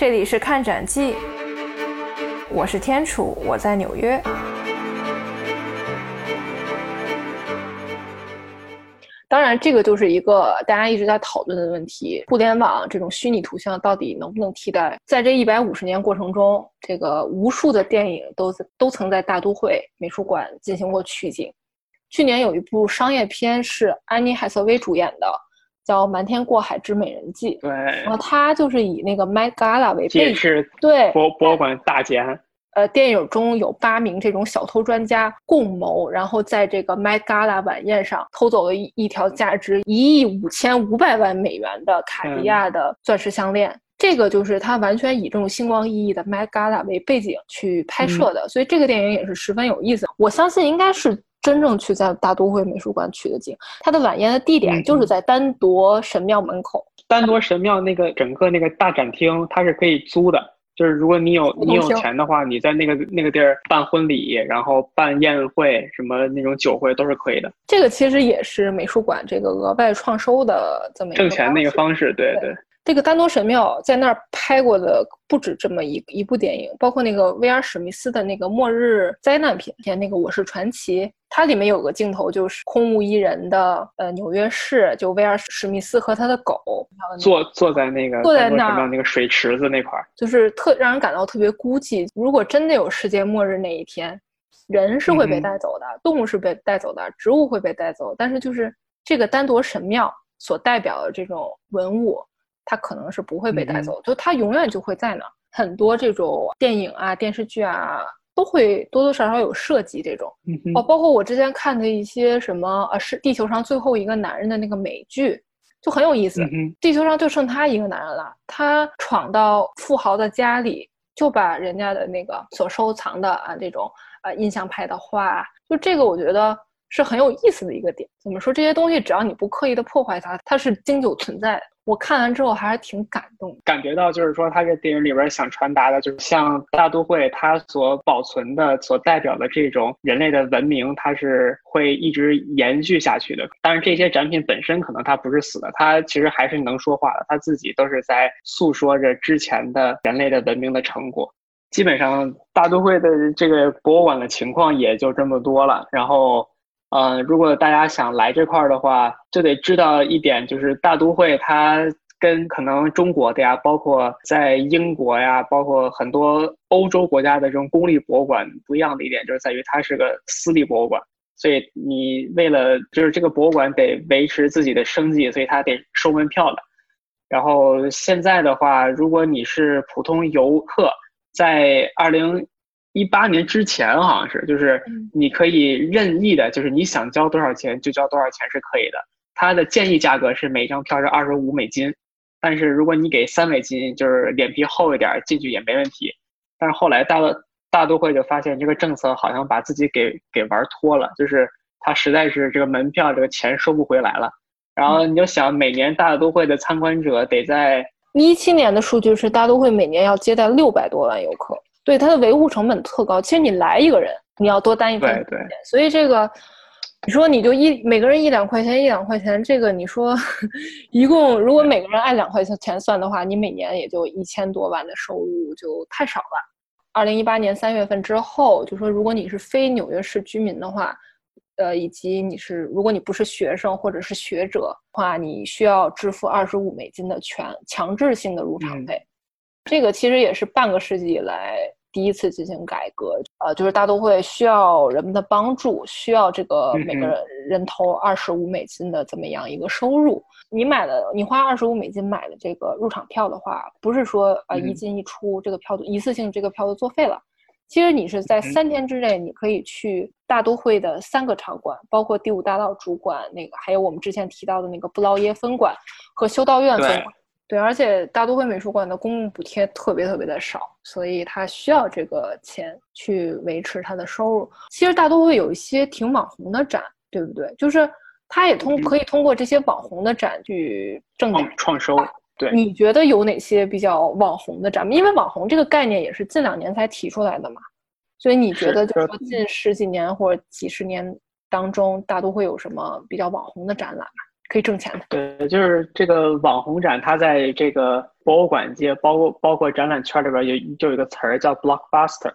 这里是看展记，我是天楚，我在纽约。当然，这个就是一个大家一直在讨论的问题：互联网这种虚拟图像到底能不能替代？在这一百五十年过程中，这个无数的电影都都曾在大都会美术馆进行过取景。去年有一部商业片是安妮海瑟薇主演的，叫《瞒天过海之美人计》。对，然后它就是以那个 Met Gala 为背景，是对博博物馆大捷案。呃，电影中有八名这种小偷专家共谋，然后在这个 Met Gala 晚宴上偷走了一一条价值一亿五千五百万美元的卡地亚的钻石项链。这个就是他完全以这种星光熠熠的 Met Gala 为背景去拍摄的，所以这个电影也是十分有意思。我相信应该是真正去在大都会美术馆取的景。它的晚宴的地点就是在丹铎神庙门口。丹铎神庙那个整个那个大展厅，它是可以租的。就是如果你有你有钱的话，你在那个那个地儿办婚礼，然后办宴会，什么那种酒会都是可以的。这个其实也是美术馆这个额外创收的这么一个挣钱那个方式，对对。这个丹多神庙在那儿拍过的不止这么一一部电影，包括那个威尔史密斯的那个末日灾难片片，那个我是传奇，它里面有个镜头就是空无一人的呃纽约市，就威尔史密斯和他的狗坐坐在那个坐在那儿那个水池子那块儿，就是特让人感到特别孤寂。如果真的有世界末日那一天，人是会被带走的，动物是被带走的，植物会被带走，但是就是这个丹铎神庙所代表的这种文物。它可能是不会被带走，就他永远就会在那。很多这种电影啊、电视剧啊，都会多多少少有涉及这种。嗯哦，包括我之前看的一些什么，呃，是地球上最后一个男人的那个美剧，就很有意思。地球上就剩他一个男人了，他闯到富豪的家里，就把人家的那个所收藏的啊这种啊印象派的画，就这个我觉得是很有意思的一个点。怎么说这些东西，只要你不刻意的破坏它，它是经久存在的。我看完之后还是挺感动，感觉到就是说，他这电影里边想传达的，就是像大都会它所保存的、所代表的这种人类的文明，它是会一直延续下去的。但是这些展品本身可能它不是死的，它其实还是能说话的，它自己都是在诉说着之前的人类的文明的成果。基本上大都会的这个博物馆的情况也就这么多了，然后。呃，如果大家想来这块儿的话，就得知道一点，就是大都会它跟可能中国的呀，包括在英国呀，包括很多欧洲国家的这种公立博物馆不一样的一点，就是在于它是个私立博物馆，所以你为了就是这个博物馆得维持自己的生计，所以它得收门票的。然后现在的话，如果你是普通游客，在二零。一八年之前好像是，就是你可以任意的，就是你想交多少钱就交多少钱是可以的。它的建议价格是每张票是二十五美金，但是如果你给三美金，就是脸皮厚一点进去也没问题。但是后来大大都会就发现这个政策好像把自己给给玩脱了，就是他实在是这个门票这个钱收不回来了。然后你就想，每年大都会的参观者得在一七年的数据是大都会每年要接待六百多万游客。对它的维护成本特高，其实你来一个人，你要多担一份对对。所以这个，你说你就一每个人一两块钱，一两块钱，这个你说，一共如果每个人按两块钱钱算的话，你每年也就一千多万的收入，就太少了。二零一八年三月份之后，就说如果你是非纽约市居民的话，呃，以及你是如果你不是学生或者是学者的话，你需要支付二十五美金的全强制性的入场费。这个其实也是半个世纪以来。第一次进行改革，呃，就是大都会需要人们的帮助，需要这个每个人人投二十五美金的这么样一个收入。你买了，你花二十五美金买的这个入场票的话，不是说啊一进一出这个票一次性这个票就作废了。其实你是在三天之内，你可以去大都会的三个场馆，包括第五大道主馆那个，还有我们之前提到的那个布劳耶分馆和修道院分馆。对，而且大都会美术馆的公共补贴特别特别的少，所以它需要这个钱去维持它的收入。其实大都会有一些挺网红的展，对不对？就是它也通可以通过这些网红的展去挣点创收。对，你觉得有哪些比较网红的展？因为网红这个概念也是近两年才提出来的嘛，所以你觉得就是说近十几年或者几十年当中，大都会有什么比较网红的展览吗？可以挣钱的，对，就是这个网红展，它在这个博物馆界，包括包括展览圈里边有就有一个词儿叫 blockbuster，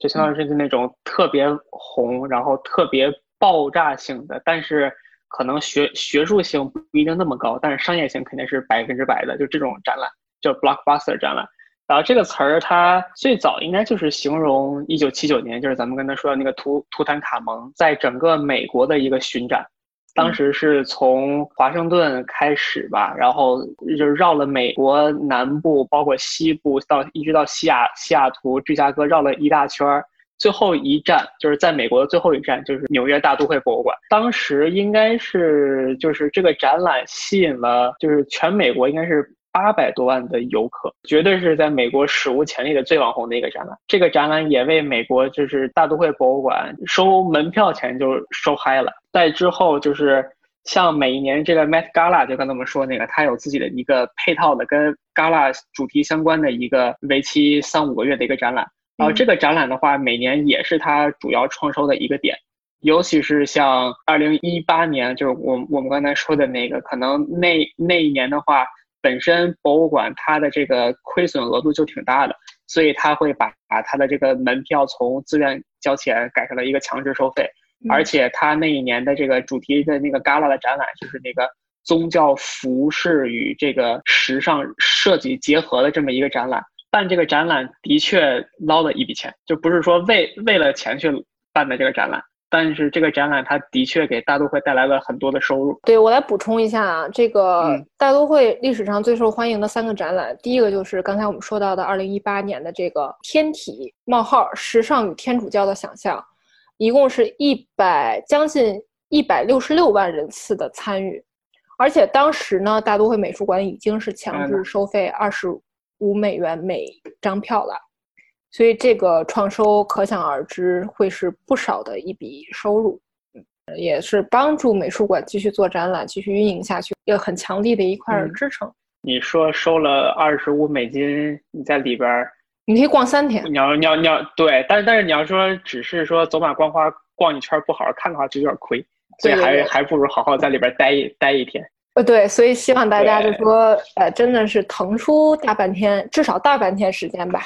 就相当于是那种特别红，然后特别爆炸性的，但是可能学学术性不一定那么高，但是商业性肯定是百分之百的，就这种展览叫 blockbuster 展览。然后这个词儿它最早应该就是形容一九七九年，就是咱们刚才说的那个图图坦卡蒙在整个美国的一个巡展。当时是从华盛顿开始吧，然后就是绕了美国南部，包括西部，到一直到西雅西雅图、芝加哥，绕了一大圈儿。最后一站就是在美国的最后一站，就是纽约大都会博物馆。当时应该是就是这个展览吸引了，就是全美国应该是。八百多万的游客，绝对是在美国史无前例的最网红的一个展览。这个展览也为美国就是大都会博物馆收门票钱就收嗨了。在之后就是像每一年这个 Met Gala，就刚才我们说那个，它有自己的一个配套的跟 Gala 主题相关的一个为期三五个月的一个展览。然后这个展览的话，每年也是它主要创收的一个点。尤其是像二零一八年，就是我我们刚才说的那个，可能那那一年的话。本身博物馆它的这个亏损额度就挺大的，所以他会把把它的这个门票从自愿交钱改成了一个强制收费，而且他那一年的这个主题的那个 gala 的展览就是那个宗教服饰与这个时尚设计结合的这么一个展览，办这个展览的确捞了一笔钱，就不是说为为了钱去办的这个展览。但是这个展览，它的确给大都会带来了很多的收入。对我来补充一下啊，这个大都会历史上最受欢迎的三个展览，第一个就是刚才我们说到的二零一八年的这个天体冒号时尚与天主教的想象，一共是一百将近一百六十六万人次的参与，而且当时呢，大都会美术馆已经是强制收费二十五美元每张票了。所以这个创收可想而知会是不少的一笔收入，也是帮助美术馆继续做展览、继续运营下去，有很强力的一块支撑。你说收了二十五美金，你在里边儿，你可以逛三天。你要你要你要对，但是但是你要说只是说走马观花逛一圈不好好看的话，就有点亏，所以还还不如好好在里边待一待一天。呃，对，所以希望大家就说，呃，真的是腾出大半天，至少大半天时间吧。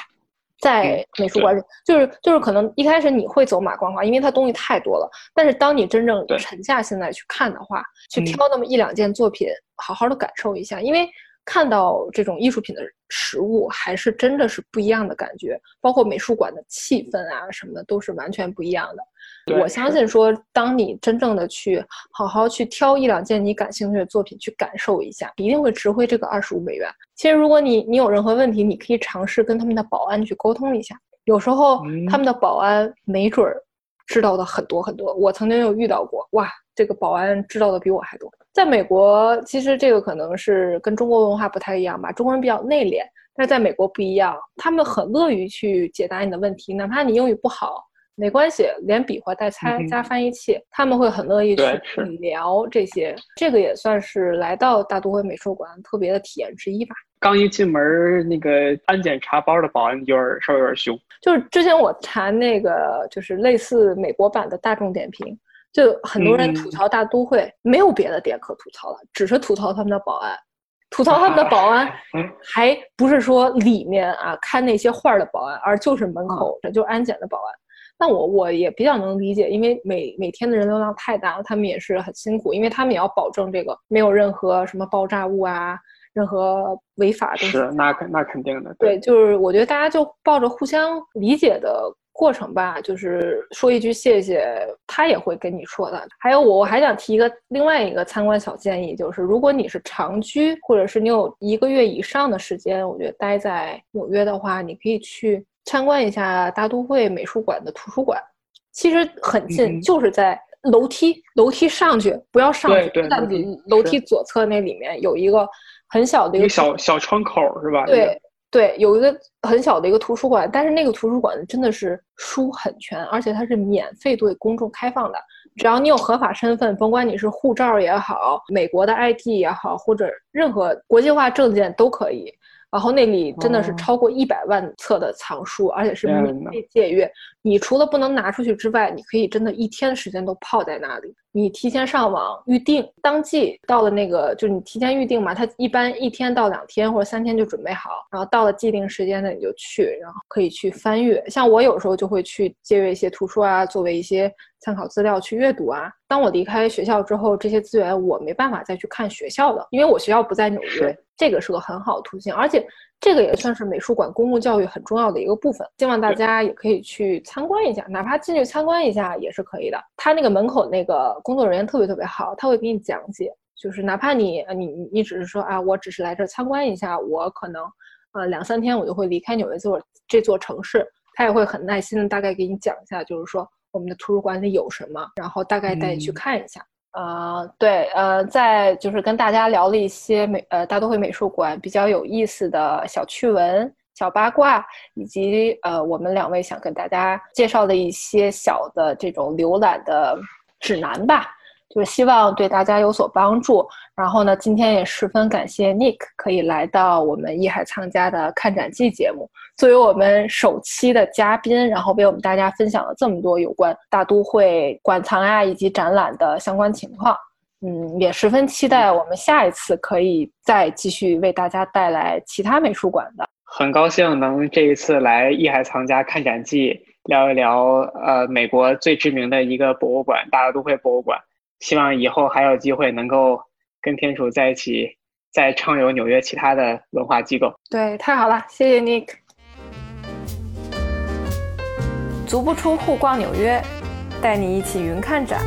在美术馆里，就是就是可能一开始你会走马观花，因为它东西太多了。但是当你真正沉下心来去看的话，去挑那么一两件作品，好好的感受一下，因为。看到这种艺术品的实物，还是真的是不一样的感觉。包括美术馆的气氛啊什么的，都是完全不一样的。我相信说，当你真正的去好好去挑一两件你感兴趣的作品去感受一下，一定会值回这个二十五美元。其实，如果你你有任何问题，你可以尝试跟他们的保安去沟通一下。有时候他们的保安没准儿知道的很多很多。我曾经有遇到过，哇，这个保安知道的比我还多。在美国，其实这个可能是跟中国文化不太一样吧。中国人比较内敛，但是在美国不一样，他们很乐于去解答你的问题，哪怕你英语不好，没关系，连比划带猜加翻译器，他们会很乐意去聊这些。这个也算是来到大都会美术馆特别的体验之一吧。刚一进门，那个安检查包的保安有点稍微有点凶。就是之前我谈那个，就是类似美国版的大众点评。就很多人吐槽大都会，没有别的点可吐槽了，只是吐槽他们的保安，吐槽他们的保安，还不是说里面啊看那些画的保安，而就是门口就安检的保安。那我我也比较能理解，因为每每天的人流量太大了，他们也是很辛苦，因为他们也要保证这个没有任何什么爆炸物啊，任何违法的。是，那肯那肯定的。对，就是我觉得大家就抱着互相理解的。过程吧，就是说一句谢谢，他也会跟你说的。还有我，我还想提一个另外一个参观小建议，就是如果你是长居，或者是你有一个月以上的时间，我觉得待在纽约的话，你可以去参观一下大都会美术馆的图书馆，其实很近，就是在楼梯楼梯上去，不要上去，在楼梯左侧那里面有一个很小的一个小小窗口，是吧？对。对，有一个很小的一个图书馆，但是那个图书馆真的是书很全，而且它是免费对公众开放的。只要你有合法身份，甭管你是护照也好，美国的 ID 也好，或者任何国际化证件都可以。然后那里真的是超过一百万册的藏书，而且是免费借阅。你除了不能拿出去之外，你可以真的一天的时间都泡在那里。你提前上网预定，当季到了那个，就是你提前预定嘛，它一般一天到两天或者三天就准备好，然后到了既定时间呢你就去，然后可以去翻阅。像我有时候就会去借阅一些图书啊，作为一些参考资料去阅读啊。当我离开学校之后，这些资源我没办法再去看学校的，因为我学校不在纽约，这个是个很好的途径，而且。这个也算是美术馆公共教育很重要的一个部分，希望大家也可以去参观一下，哪怕进去参观一下也是可以的。他那个门口那个工作人员特别特别好，他会给你讲解，就是哪怕你你你只是说啊，我只是来这参观一下，我可能呃两三天我就会离开纽约这座这座城市，他也会很耐心的大概给你讲一下，就是说我们的图书馆里有什么，然后大概带你去看一下。啊，对，呃，在就是跟大家聊了一些美呃大都会美术馆比较有意思的小趣闻、小八卦，以及呃我们两位想跟大家介绍的一些小的这种浏览的指南吧。就是希望对大家有所帮助。然后呢，今天也十分感谢 Nick 可以来到我们艺海藏家的看展记节目，作为我们首期的嘉宾，然后为我们大家分享了这么多有关大都会馆藏呀以及展览的相关情况。嗯，也十分期待我们下一次可以再继续为大家带来其他美术馆的。很高兴能这一次来艺海藏家看展记聊一聊，呃，美国最知名的一个博物馆——大都会博物馆。希望以后还有机会能够跟天楚在一起，再畅游纽约其他的文化机构。对，太好了，谢谢 Nick。足不出户逛纽约，带你一起云看展。